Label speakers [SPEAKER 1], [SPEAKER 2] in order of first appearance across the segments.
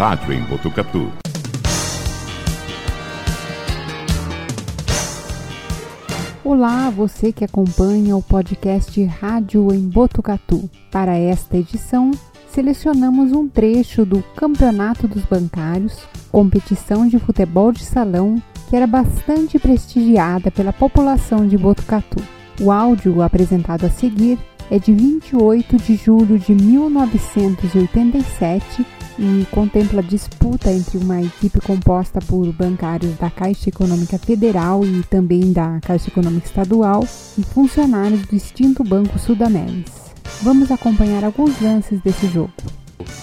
[SPEAKER 1] rádio em Botucatu.
[SPEAKER 2] Olá, você que acompanha o podcast Rádio em Botucatu. Para esta edição, selecionamos um trecho do Campeonato dos Bancários, competição de futebol de salão que era bastante prestigiada pela população de Botucatu. O áudio apresentado a seguir é de 28 de julho de 1987 e contempla disputa entre uma equipe composta por bancários da Caixa Econômica Federal e também da Caixa Econômica Estadual e funcionários do extinto Banco Sudameris. Vamos acompanhar alguns lances desse jogo.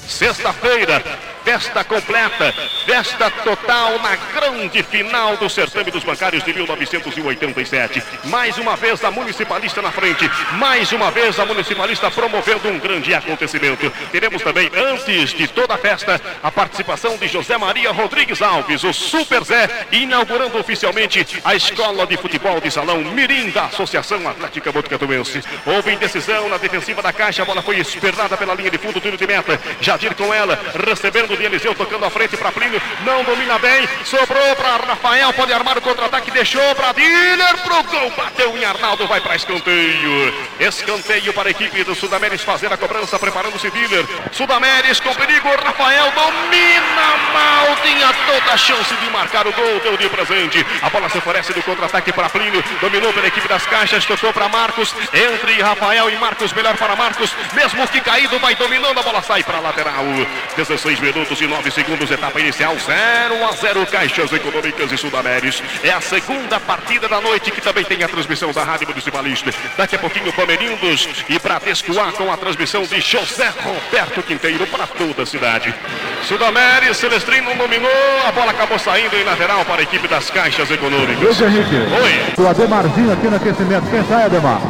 [SPEAKER 3] Sexta-feira, festa completa, festa total na grande final do certame dos bancários de 1987. Mais uma vez a municipalista na frente, mais uma vez a municipalista promovendo um grande acontecimento. Teremos também, antes de toda a festa, a participação de José Maria Rodrigues Alves, o Super Zé, inaugurando oficialmente a escola de futebol de salão Mirim da Associação Atlética Botucatuense. Houve indecisão na defensiva da caixa, a bola foi espernada pela linha de fundo, tiro de meta. Jadir com ela, recebendo de Eliseu, tocando à frente para Plínio, não domina bem, sobrou para Rafael, pode armar o contra-ataque, deixou para Diller, pro gol, bateu em Arnaldo, vai para escanteio. Escanteio para a equipe do Sudameris fazer a cobrança, preparando-se Diller. Sudameris com perigo, Rafael domina mal, tinha toda a chance de marcar o gol, deu de presente. A bola se oferece do contra-ataque para Plínio, dominou pela equipe das caixas, tocou para Marcos, entre Rafael e Marcos, melhor para Marcos, mesmo que caído, vai dominando, a bola sai para lateral. 16 minutos e 9 segundos, etapa inicial, 0 a 0 Caixas Econômicas e Sudameris. É a segunda partida da noite que também tem a transmissão da Rádio Municipalista. Daqui a pouquinho, Palmeirindos e Bradesco A com a transmissão de José Roberto Quinteiro para toda a cidade. Sudameris, Celestrino dominou, a bola acabou saindo em lateral para a equipe das Caixas Econômicas.
[SPEAKER 4] Luiz Henrique.
[SPEAKER 3] Oi.
[SPEAKER 4] O Ademarzinho aqui no aquecimento. Quem sai, Ademar?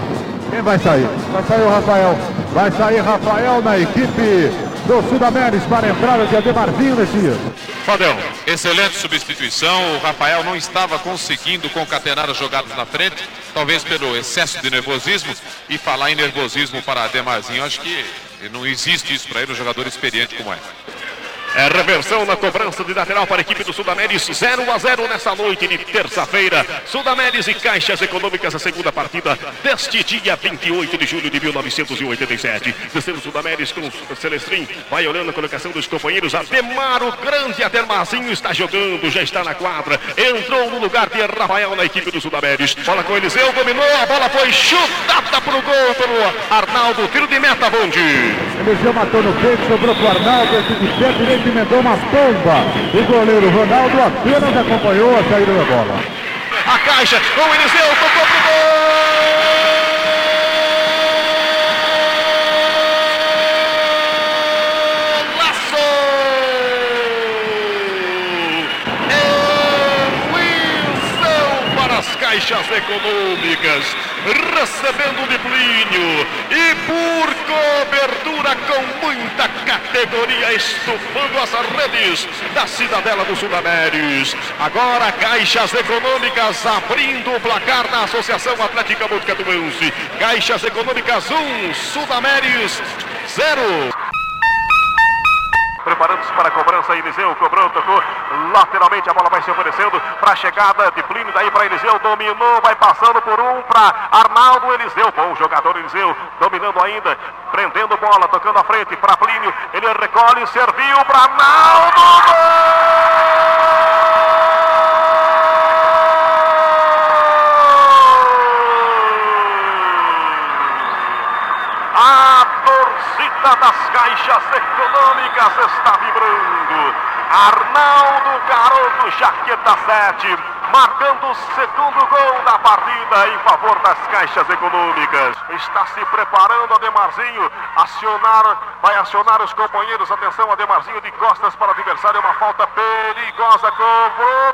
[SPEAKER 4] Quem vai sair? Vai sair o Rafael. Vai sair Rafael na equipe do Sudameris para a entrada de Ademarzinho nesse
[SPEAKER 3] Fadel.
[SPEAKER 5] Excelente substituição. O Rafael não estava conseguindo concatenar as jogadas na frente, talvez pelo excesso de nervosismo. E falar em nervosismo para Ademarzinho, acho que não existe isso para ele, um jogador experiente como é.
[SPEAKER 3] É reversão na cobrança de lateral para a equipe do Sudameris, 0 a 0 nessa noite de terça-feira. Sudameris e Caixas Econômicas, a segunda partida deste dia 28 de julho de 1987. Terceiro Sudameris com o Celestrin, vai olhando a colocação dos companheiros. Ademar, o grande Ademarzinho está jogando, já está na quadra. Entrou no lugar de Rafael na equipe do Sudameris. Bola com Eliseu, dominou, a bola foi chutada para o gol pelo Arnaldo. Tiro de meta, Bonde.
[SPEAKER 4] Eliseu matou no peito, sobrou para o Arnaldo. Esse de pé emendou uma pomba. O goleiro Ronaldo apenas acompanhou a saída da bola.
[SPEAKER 3] A caixa, o Eliseu tocou pro caixas econômicas, recebendo de Plínio e por cobertura com muita categoria, estufando as redes da Cidadela do Sudameris. Agora Caixas Econômicas abrindo o placar na Associação Atlética Botucatuense. Caixas Econômicas 1, Sudameris 0. Preparando-se para a cobrança, Eliseu cobrou, tocou lateralmente, a bola vai se oferecendo para a chegada de Plínio, daí para Eliseu, dominou, vai passando por um para Arnaldo Eliseu, bom jogador Eliseu, dominando ainda, prendendo bola, tocando à frente para Plínio, ele recolhe, serviu para Arnaldo, A torcida caixas econômicas está vibrando. Arnaldo Garoto, jaqueta 7, marcando o segundo gol da partida em favor das caixas econômicas. Está se preparando Ademarzinho, acionar, vai acionar os companheiros. Atenção, Ademarzinho de costas para o adversário, uma falta perigosa, cobrou,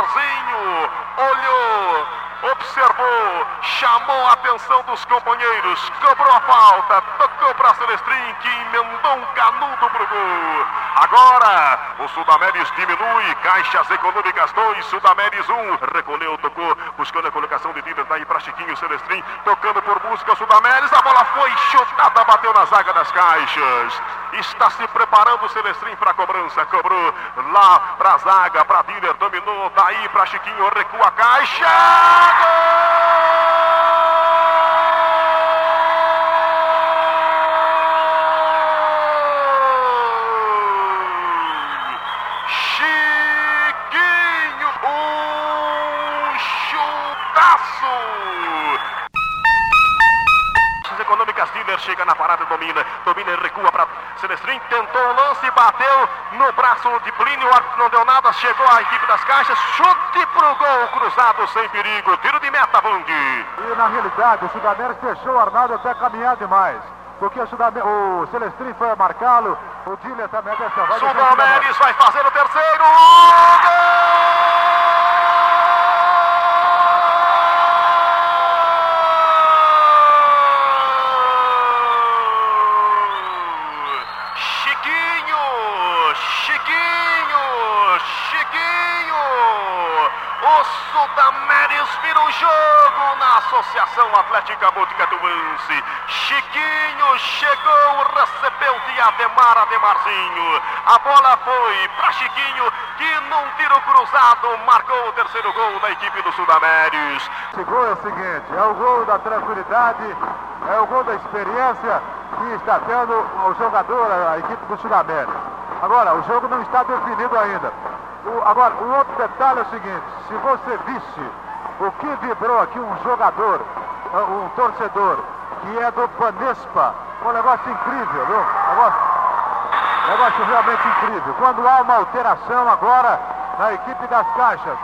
[SPEAKER 3] Ademarzinho olhou, observou, chamou a atenção dos companheiros, cobrou a falta, tocou Tocou para Celestrin, que emendou um canudo pro gol. Agora, o Sudameris diminui. Caixas Econômicas 2, Sudameris 1. Recolheu, tocou, buscando a colocação de Diller. Daí para Chiquinho Celestrin, tocando por música Sudameris. A bola foi chutada, bateu na zaga das caixas. Está se preparando o Celestrin para a cobrança. Cobrou lá para a zaga, para Diller. Dominou, daí para Chiquinho, recua a caixa. Gol! Chega na parada, domina, domina e recua para Celestrin, tentou o lance, bateu no braço de Plínio, o árbitro não deu nada, chegou a equipe das caixas, chute pro gol, cruzado sem perigo, tiro de meta, Bund.
[SPEAKER 4] E na realidade, o Sudamérica deixou o Arnaldo até caminhar demais. Porque o, Sudam... o Celestrin foi marcá-lo, o Dília também dessa vai.
[SPEAKER 3] Vai fazer o terceiro. Gol! Associação Atlética Botucatuense. Chiquinho chegou, recebeu de Ademar Ademarzinho. A bola foi para Chiquinho, que num tiro cruzado marcou o terceiro gol da equipe do Sudamérios.
[SPEAKER 4] Esse gol é o seguinte, é o gol da tranquilidade, é o gol da experiência que está tendo o jogador, a equipe do Sudamérica. Agora, o jogo não está definido ainda. O, agora, o outro detalhe é o seguinte, se você visse o que vibrou aqui um jogador, um torcedor, que é do Panespa. Um negócio incrível, viu? Negócio, negócio realmente incrível. Quando há uma alteração agora na equipe das caixas,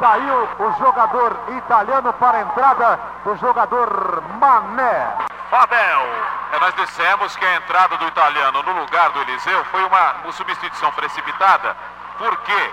[SPEAKER 4] saiu o jogador italiano para a entrada do jogador Mané.
[SPEAKER 3] Fabel.
[SPEAKER 5] É, nós dissemos que a entrada do italiano no lugar do Eliseu foi uma, uma substituição precipitada. Por quê?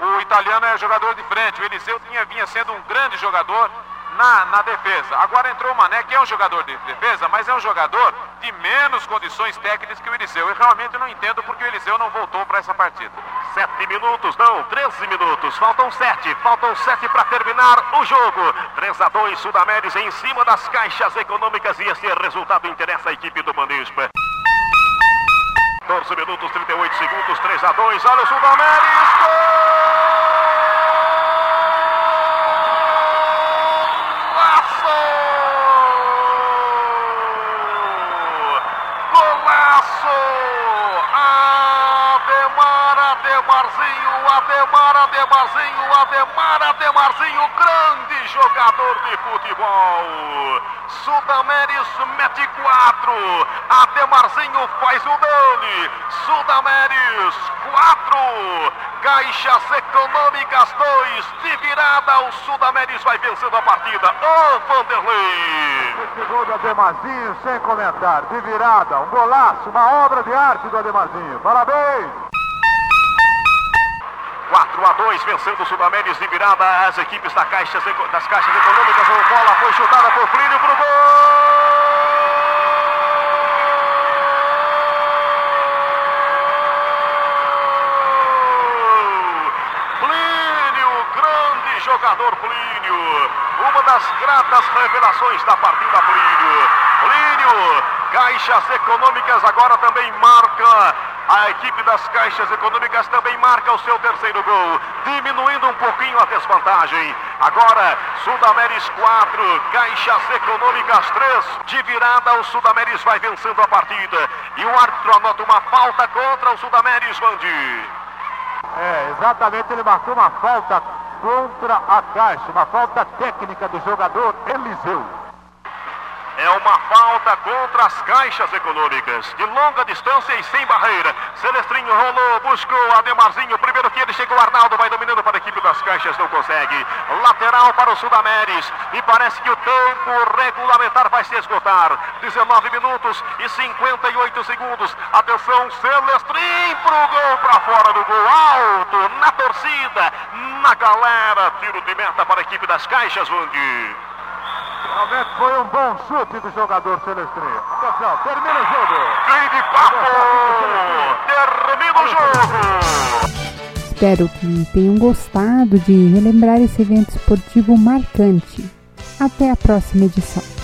[SPEAKER 5] O italiano é jogador de frente. O Eliseu tinha, vinha sendo um grande jogador na, na defesa. Agora entrou o Mané, que é um jogador de defesa, mas é um jogador de menos condições técnicas que o Eliseu. Eu realmente não entendo porque o Eliseu não voltou para essa partida.
[SPEAKER 3] Sete minutos, não, 13 minutos. Faltam sete, faltam sete para terminar o jogo. 3 a 2 Sudamérica em cima das caixas econômicas e esse resultado interessa a equipe do Manispa. 14 minutos, 38 segundos, 3 a 2. Olha o Sudamérica! Ademar Ademarzinho, Ademar Ademarzinho, grande jogador de futebol. Sudameris mete quatro, Ademarzinho faz o dele. Sudameris quatro, Caixas Econômicas dois, de virada o Sudameris vai vencendo a partida. Ô oh, Vanderlei!
[SPEAKER 4] Esse gol do Ademarzinho, sem comentário, de virada, um golaço, uma obra de arte do Ademarzinho. Parabéns!
[SPEAKER 3] 4 a 2, vencendo o Sudamérica de virada as equipes da Caixa, das Caixas Econômicas. A bola foi chutada por Plínio para o gol! Plínio, grande jogador Plínio. Uma das gratas revelações da partida Plínio. Plínio, Caixas Econômicas agora também marca a equipe das Caixas Econômicas também marca o seu terceiro gol, diminuindo um pouquinho a desvantagem. Agora, Sudameris 4, Caixas Econômicas 3. De virada, o Sudameris vai vencendo a partida. E o árbitro anota uma falta contra o Sudameris, Vandi.
[SPEAKER 4] É, exatamente, ele marcou uma falta contra a Caixa, uma falta técnica do jogador Eliseu.
[SPEAKER 3] É uma falta contra as caixas econômicas. De longa distância e sem barreira. Celestrinho rolou, buscou Ademarzinho. Primeiro que ele chegou, Arnaldo vai dominando para a equipe das caixas, não consegue. Lateral para o Sudameres. E parece que o tempo regulamentar vai se esgotar. 19 minutos e 58 segundos. Atenção, Celestrinho pro gol para fora do gol. Alto, na torcida, na galera. Tiro de meta para a equipe das caixas, Wang.
[SPEAKER 4] Realmente foi um bom chute do jogador Celestrinho. Atenção, termina o jogo.
[SPEAKER 3] Fim de papo! Termina o jogo!
[SPEAKER 2] Espero que tenham gostado de relembrar esse evento esportivo marcante. Até a próxima edição.